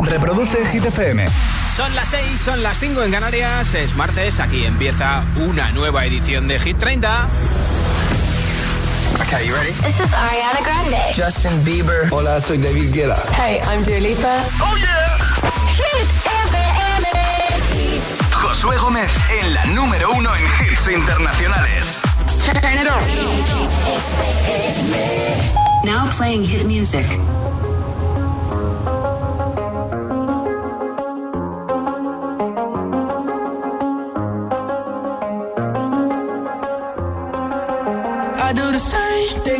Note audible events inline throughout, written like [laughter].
Reproduce Hit FM. Son las 6, son las 5 en Canarias. Es martes, aquí empieza una nueva edición de Hit 30. Okay, you ready? This is Ariana Grande. Justin Bieber. Hola, soy David Guetta. Hey, I'm Dua Lipa. Oh yeah. Hit FM. Josué Gómez en la número uno en hits internacionales. Turn it on. Now playing hit music.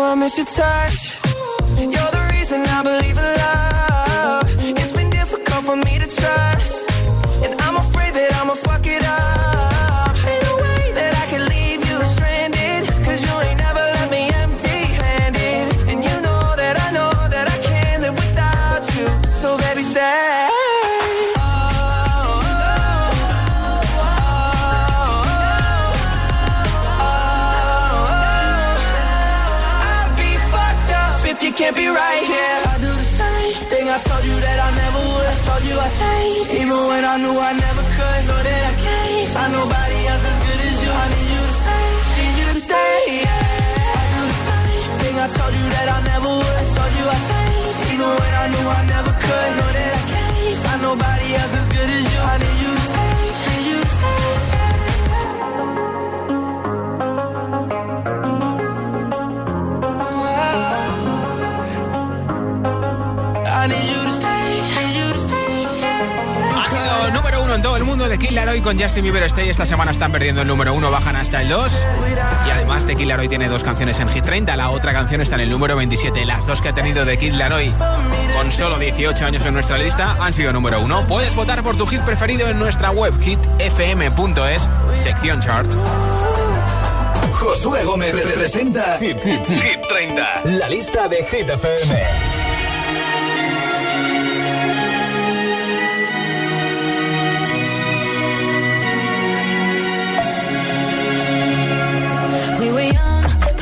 I miss your touch. You're the told you that I need you to stay, need you to stay. Número uno en todo el mundo de Killer Hoy con Justin Bieber Stay. Esta semana están perdiendo el número uno, bajan hasta el 2. Además de Killer Hoy tiene dos canciones en Hit 30. La otra canción está en el número 27. Las dos que ha tenido de Killer Hoy con solo 18 años en nuestra lista han sido número uno. Puedes votar por tu hit preferido en nuestra web hitfm.es, sección chart. Josué Gómez representa Hit, Hit, Hit 30. La lista de Hit FM.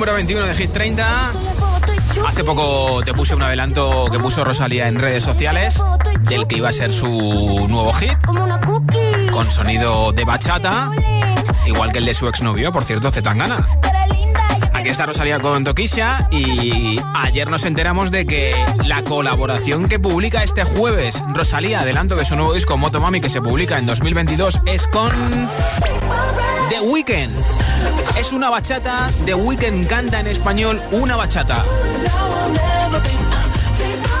Número 21 de Hit 30. Hace poco te puse un adelanto que puso Rosalía en redes sociales del que iba a ser su nuevo hit, con sonido de bachata, igual que el de su exnovio, por cierto, Zetangana. Aquí está Rosalía con Tokisha y ayer nos enteramos de que la colaboración que publica este jueves Rosalía, adelanto que su nuevo disco Motomami que se publica en 2022 es con The Weeknd. Es una bachata, The Weeknd canta en español una bachata.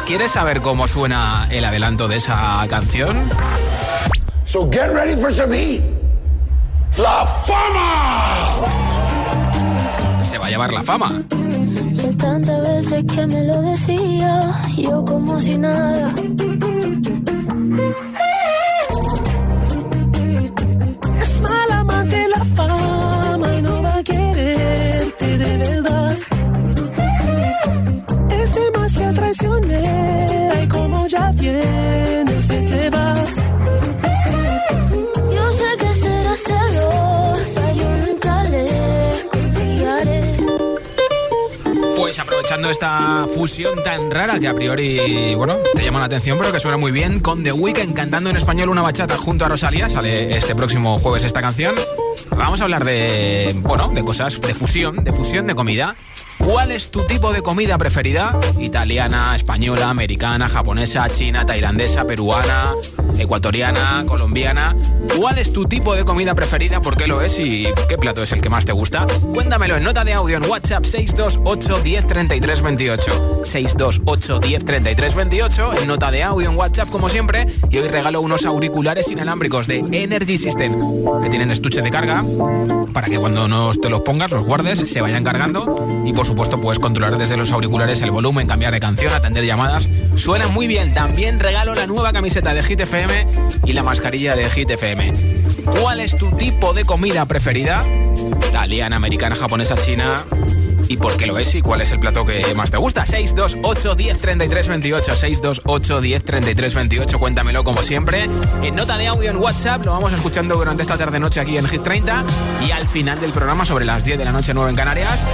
¿Quieres saber cómo suena el adelanto de esa canción? So get ready for some heat. La Fama! Se va a llevar la fama. Y el tantas veces que me lo decía, yo como si nada. Esta fusión tan rara que a priori, bueno, te llama la atención, pero que suena muy bien, con The Weeknd cantando en español una bachata junto a Rosalía, sale este próximo jueves esta canción. Vamos a hablar de, bueno, de cosas, de fusión, de fusión de comida. ¿Cuál es tu tipo de comida preferida? Italiana, española, americana, japonesa, china, tailandesa, peruana, ecuatoriana, colombiana. ¿Cuál es tu tipo de comida preferida? ¿Por qué lo es? ¿Y qué plato es el que más te gusta? Cuéntamelo en nota de audio en WhatsApp 628 10 33 28. 628 10 33 28 en nota de audio en WhatsApp como siempre. Y hoy regalo unos auriculares inalámbricos de Energy System que tienen estuche de carga para que cuando no te los pongas, los guardes, se vayan cargando y por supuesto puedes controlar desde los auriculares el volumen, cambiar de canción, atender llamadas. Suena muy bien. También regalo la nueva camiseta de Hit FM y la mascarilla de Hit FM. ¿Cuál es tu tipo de comida preferida? Italiana, americana, japonesa, china y por qué lo es y cuál es el plato que más te gusta. 628 10 33 28. 628 10 33 28. Cuéntamelo como siempre. En nota de audio en WhatsApp lo vamos escuchando durante esta tarde-noche aquí en Hit 30. Y al final del programa, sobre las 10 de la noche, 9 en Canarias,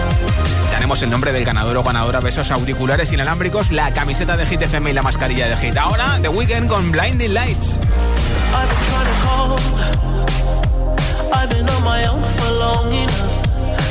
tenemos el nombre del ganador o ganadora de esos auriculares inalámbricos, la camiseta de Hit FM y la mascarilla de Hit. Ahora, The Weekend con Blinding Lights.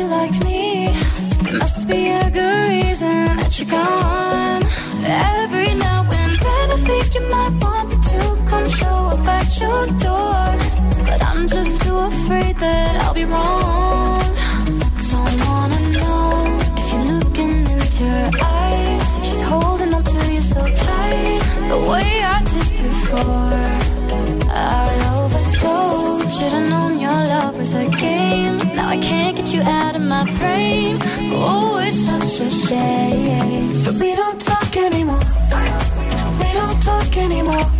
your door I can't get you out of my brain. Oh, it's such a shame we don't talk anymore. We don't talk anymore.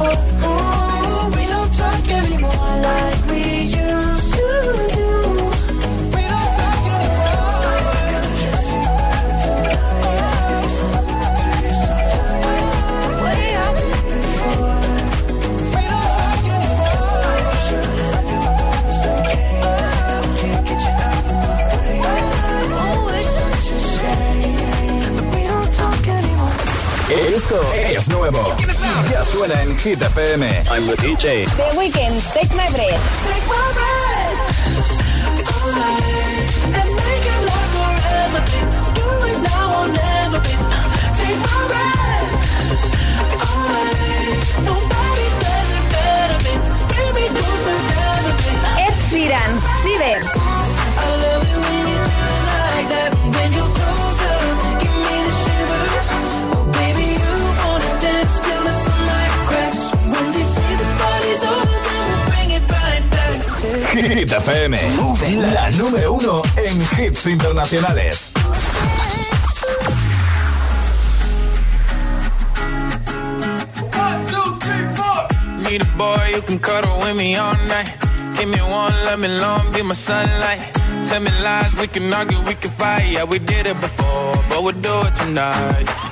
Oh. Esto es nuevo. Suena en Hit FM. I'm the DJ. The Weeknd, Take My Breath. Take my breath and make it last forever. Do it now or never. Take my breath away. Nobody does it better. Baby, do together. Ed Sheeran, Ciber. Hit FM. La número uno en hits internacionales. Need a boy you can cuddle with me all night. Give me one, let me long, be my sunlight. Tell me lies, we can argue, we can fight. Yeah, we did it before, but we'll do it tonight.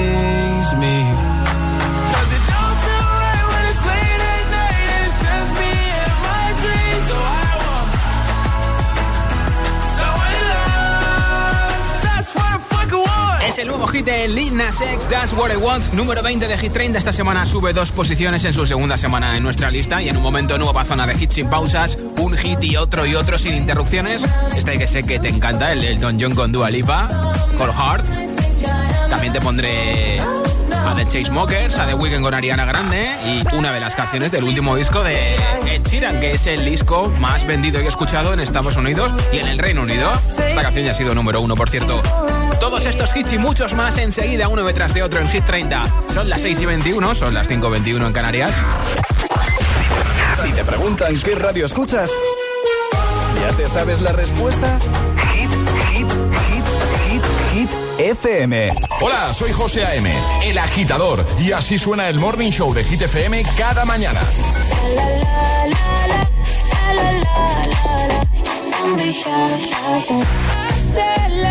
de Lil Nas X, That's What I Want, número 20 de Hit 30. Esta semana sube dos posiciones en su segunda semana en nuestra lista y en un momento nueva zona de hits sin pausas, un hit y otro y otro sin interrupciones. Este que sé que te encanta, el Don John con Dua Lipa, Cold Heart. También te pondré a The Chainsmokers, a The Weeknd con Ariana Grande y una de las canciones del último disco de Ed Sheeran, que es el disco más vendido y escuchado en Estados Unidos y en el Reino Unido. Esta canción ya ha sido número uno, por cierto. Todos estos hits y muchos más enseguida, uno detrás de otro en Hit 30. Son las 6 y 21, son las 5 y 21 en Canarias. Si te preguntan qué radio escuchas, ¿ya te sabes la respuesta? Hit, hit, hit, hit, hit. FM. Hola, soy José A.M., el agitador, y así suena el Morning Show de Hit FM cada mañana. Aceleras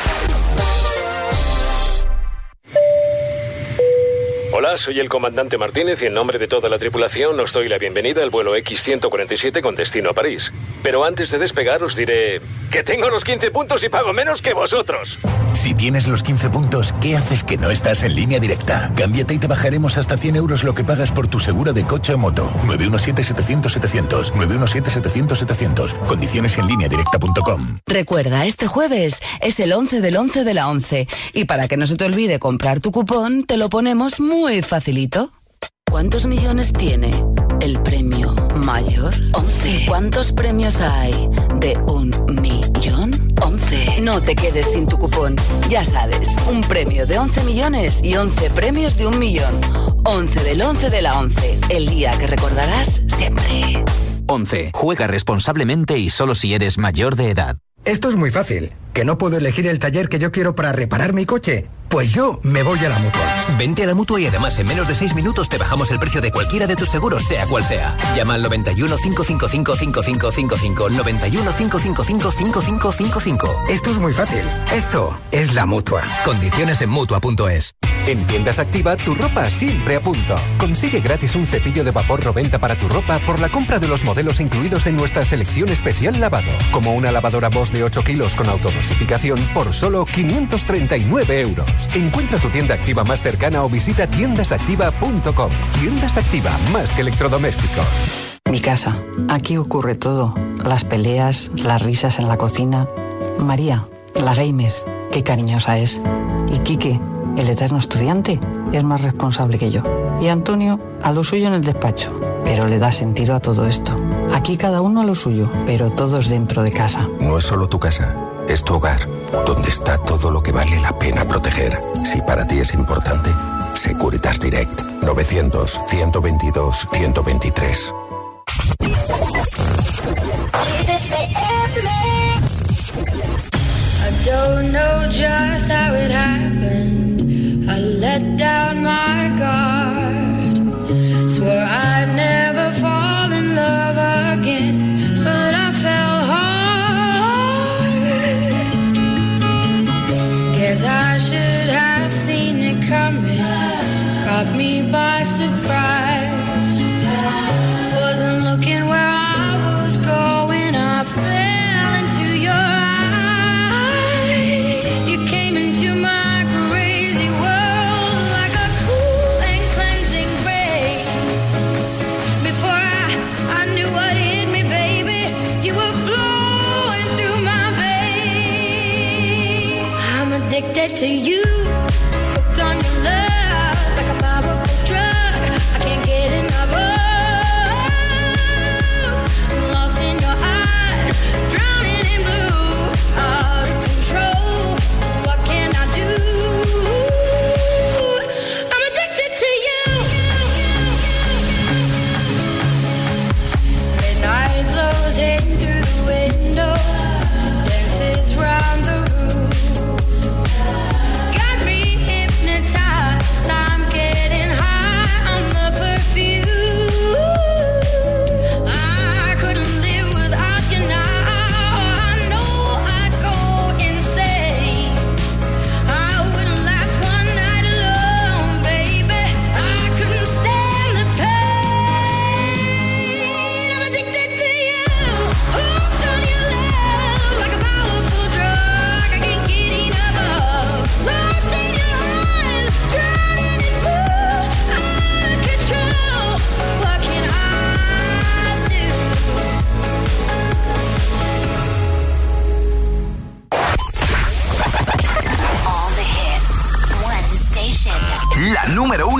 Hola, soy el comandante Martínez y en nombre de toda la tripulación os doy la bienvenida al vuelo X-147 con destino a París. Pero antes de despegar os diré que tengo los 15 puntos y pago menos que vosotros. Si tienes los 15 puntos, ¿qué haces que no estás en línea directa? Cámbiate y te bajaremos hasta 100 euros lo que pagas por tu segura de coche o moto. 917-700-700. 917-700-700. Condiciones en línea directa.com. Recuerda, este jueves es el 11 del 11 de la 11. Y para que no se te olvide comprar tu cupón, te lo ponemos muy facilito. ¿Cuántos millones tiene el premio mayor? 11. ¿Cuántos premios hay de un millón? 11. No te quedes sin tu cupón. Ya sabes, un premio de 11 millones y 11 premios de un millón. 11 del 11 de la 11. El día que recordarás siempre. 11. Juega responsablemente y solo si eres mayor de edad. Esto es muy fácil. ¿Que no puedo elegir el taller que yo quiero para reparar mi coche? Pues yo me voy a la mutua. Vente a la mutua y además en menos de 6 minutos te bajamos el precio de cualquiera de tus seguros, sea cual sea. Llama al 91 555 5555. 91 555 5555. Esto es muy fácil. Esto es la mutua. Condiciones en mutua.es. En Tiendas Activa, tu ropa siempre a punto. Consigue gratis un cepillo de vapor Roventa para tu ropa por la compra de los modelos incluidos en nuestra selección especial lavado, como una lavadora Bosch de 8 kilos con autodosificación por solo 539 euros. Encuentra tu tienda activa más cercana o visita tiendasactiva.com. Tiendas Activa, más que electrodomésticos. Mi casa. Aquí ocurre todo. Las peleas, las risas en la cocina. María, la gamer, qué cariñosa es. Y Quique, el eterno estudiante, es más responsable que yo. Y Antonio, a lo suyo en el despacho. Pero le da sentido a todo esto. Aquí cada uno a lo suyo, pero todos dentro de casa. No es solo tu casa, es tu hogar, donde está todo lo que vale la pena proteger. Si para ti es importante, Securitas Direct. 900-122-123. I don't know just how it happened. I let down my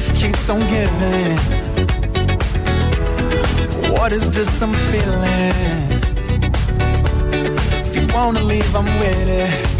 Gift keeps on giving. What is this I'm feeling? If you wanna leave, I'm with it.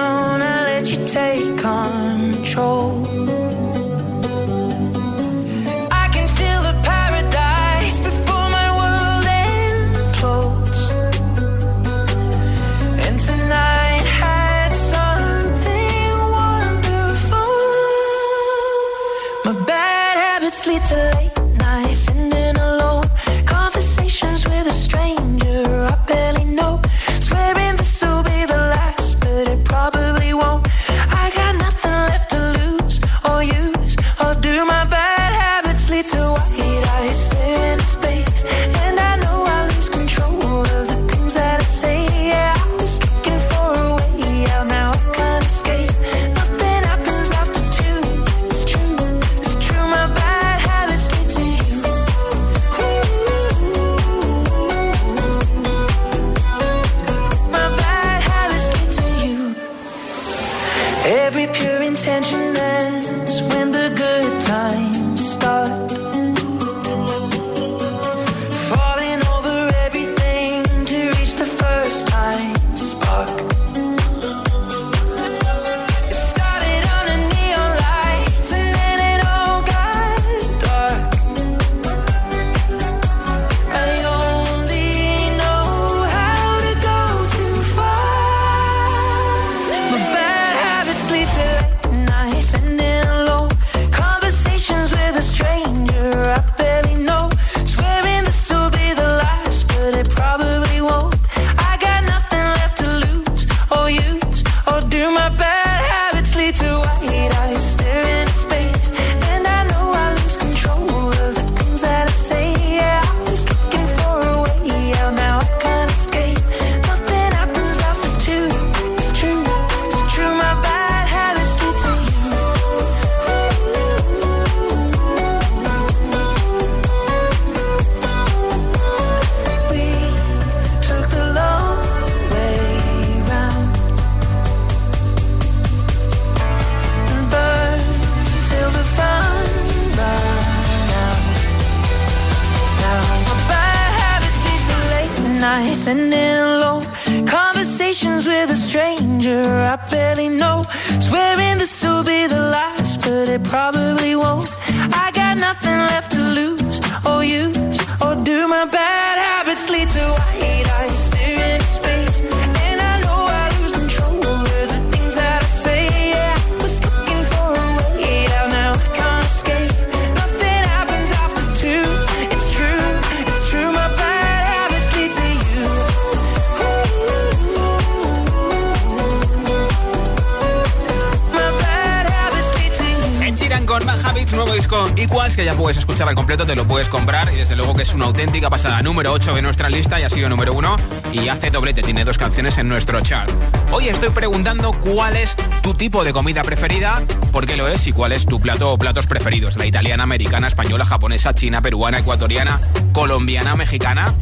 pasada. Número 8 de nuestra lista y ha sido número 1 y hace doblete, tiene dos canciones en nuestro chart. Hoy estoy preguntando cuál es tu tipo de comida preferida, por qué lo es y cuál es tu plato o platos preferidos. La italiana, americana, española, japonesa, china, peruana, ecuatoriana, colombiana, mexicana.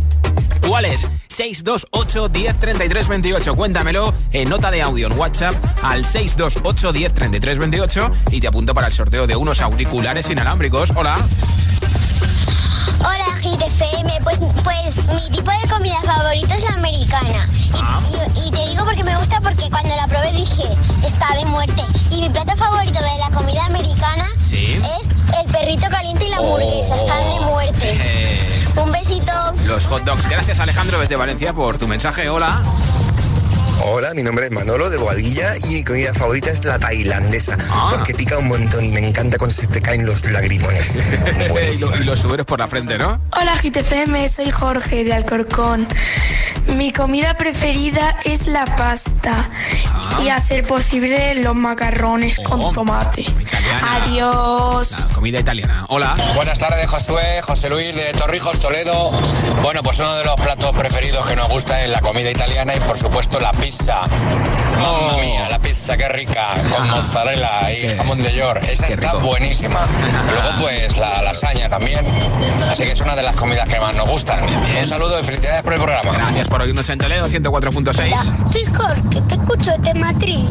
¿Cuál es? 628 10 33 28. Cuéntamelo en nota de audio en WhatsApp al 628 10 33 28 y te apunto para el sorteo de unos auriculares inalámbricos. Hola. Hit FM. Pues, pues mi tipo de comida favorita es la americana. Y, Ah. y- y te digo porque me gusta porque cuando la probé dije, está de muerte. Y mi plato favorito de la comida americana Sí. es el perrito caliente y la hamburguesa. Están de muerte. Eh, [laughs] Un besito. los hot dogs. Gracias Alejandro desde Valencia por tu mensaje. Hola. Hola, mi nombre es Manolo de Boadilla y mi comida favorita es la tailandesa, Ah. porque pica un montón y me encanta cuando se te caen los lagrimones. [laughs] y, lo- y los suberos por la frente, ¿no? Hola GTFM, soy Jorge de Alcorcón. Mi comida preferida es la pasta y a ser posible los macarrones con tomate. Adiós. Comida italiana. Hola. Buenas tardes, Josué, José Luis de Torrijos, Toledo. Bueno, pues uno de los platos preferidos que nos gusta es la comida italiana y por supuesto la pizza. Mamma mía, la pizza, qué rica, con mozzarella y jamón de york. Esa está buenísima. Luego pues la lasaña también. Así que es una de las comidas que más nos gustan. Un saludo y felicidades por el programa. Gracias por oírnos en Toledo 104.6. Soy Jorge, te escucho de Madrid.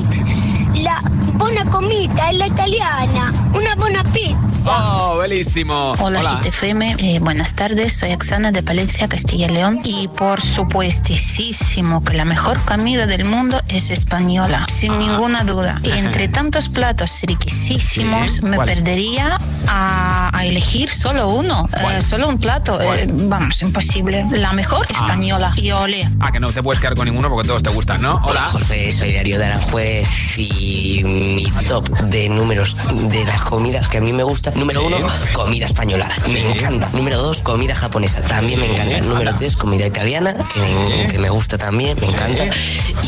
La buena comida es la italiana. Una buena pizza. Oh, bellísimo. Hola, GTFM, eh, buenas tardes, soy Oxana de Palencia, Castilla y León y por supuestísimo que la mejor comida del mundo es española, sin ninguna duda. Y entre tantos platos riquísimos Sí, me ¿cuál? perdería a, a elegir solo uno, eh, solo un plato. Eh, vamos, imposible. La mejor española y ole. Ah, que no te puedes quedar con ninguno porque todos te gustan, ¿no? Hola. José, soy Darío de Aranjuez y mi top de números de las comidas que a mí me gusta. Número uno, comida española. Me encanta. Número dos, comida japonesa. También me encanta. Número tres, comida italiana, que me, que me gusta también, me encanta.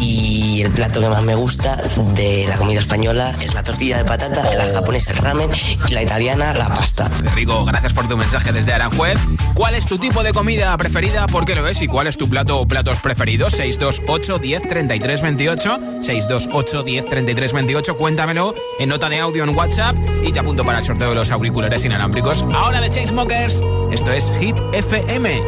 Y el plato que más me gusta de la comida española es la tortilla de patata, la japonesa el ramen y la italiana la pasta. Rico, gracias por tu mensaje desde Aranjuez. ¿Cuál es tu tipo de comida preferida? ¿Por qué lo es? ¿Y cuál es tu plato o platos preferidos? 628 10 33 28. 628 10 33 28. Cuéntamelo en nota de audio en WhatsApp y te apunto para el sorteo de los auriculares inalámbricos. Ahora de Chainsmokers. Esto es Hit FM.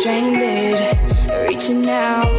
Stranded, reaching.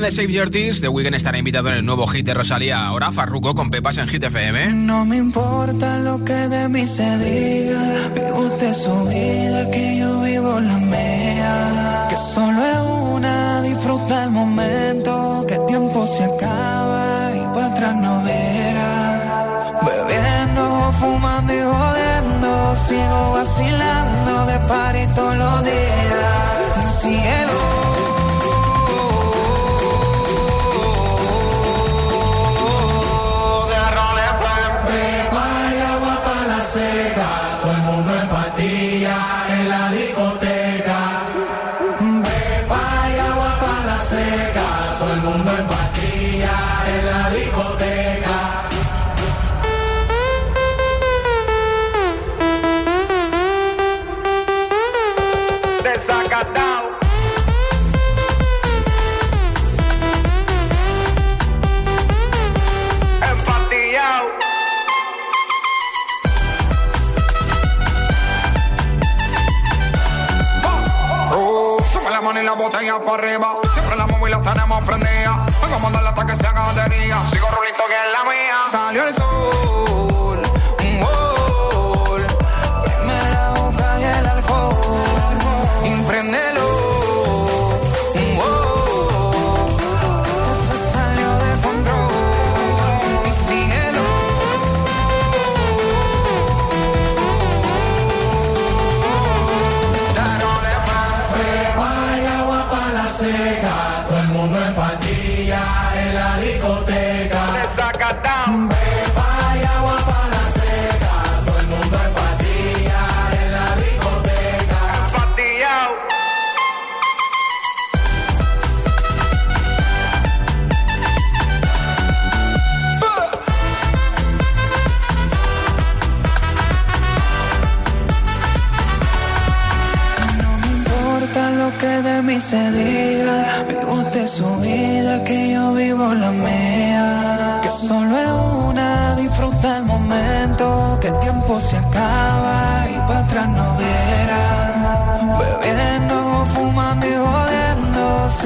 de Save Your Tears, The Weeknd estará invitado en el nuevo hit de Rosalía. Ahora Farruko con Pepas en Hit FM. No me importa lo que de mí se diga, vive usted su vida,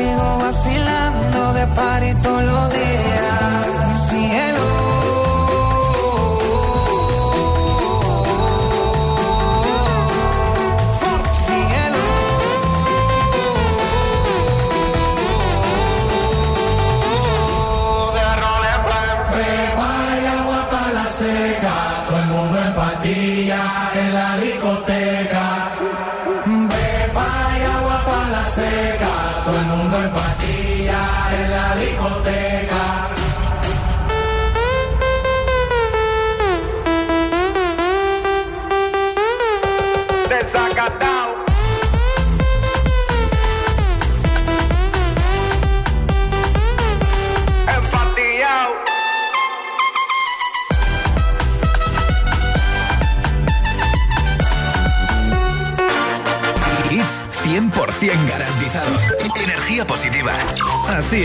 Sigo vacilando de par y todos los días.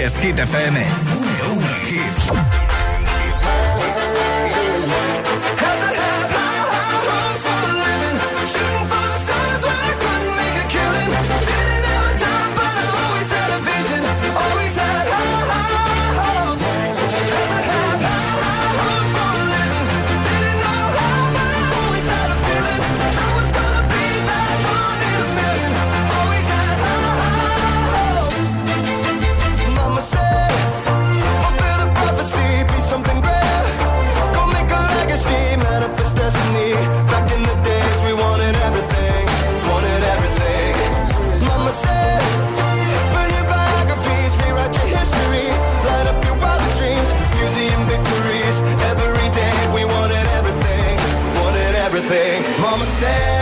Es, Hit FM. I'ma say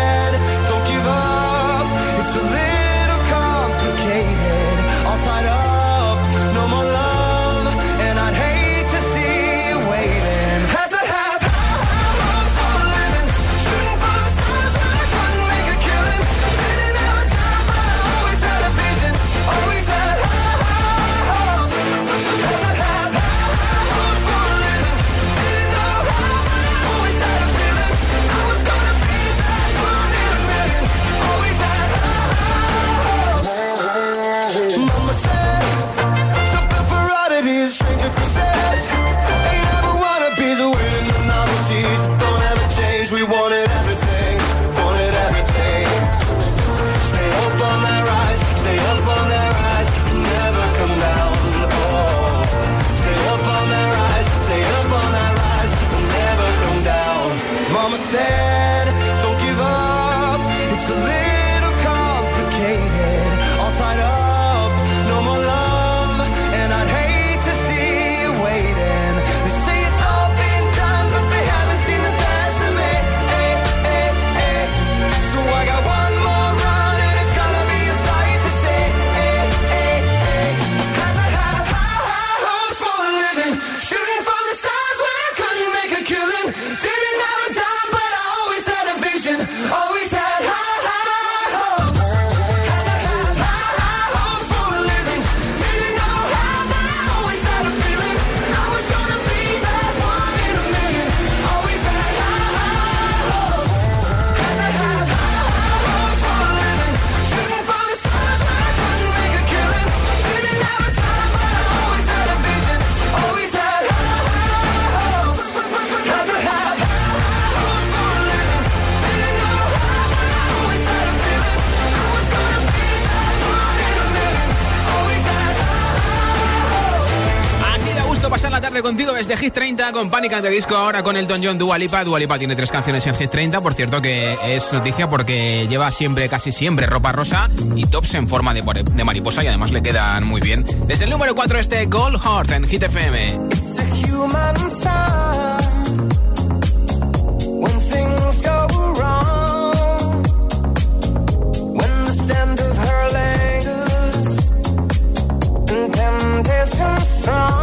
De Hit 30 con Panic de Disco, ahora con Elton John Dualipa. Dualipa tiene tres canciones en Hit 30, por cierto que es noticia porque lleva siempre, casi siempre, ropa rosa y tops en forma de, mariposa y además le quedan muy bien. Desde el número 4 este Gold Heart en Hit FM. strong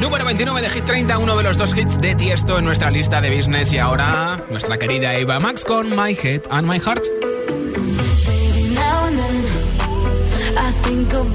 Número 29 de Hit 30, uno de los dos hits de Tiesto en nuestra lista de business. Y ahora, nuestra querida Eva Max con My Head and My Heart.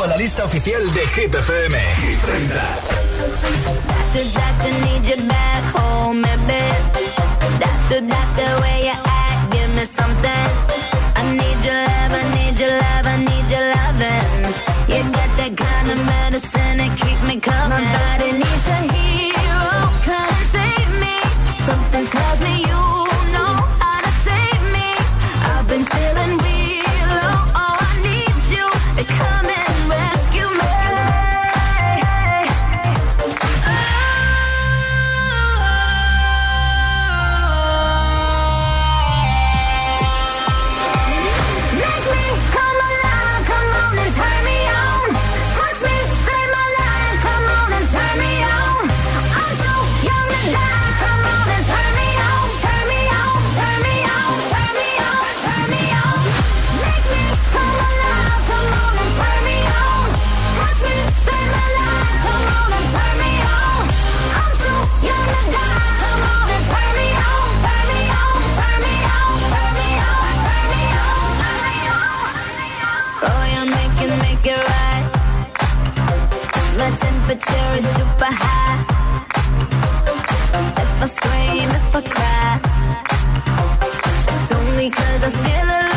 a la lista oficial de Hit can make it right. My temperature is super high. If I scream, if I cry, it's only cause I feel alive.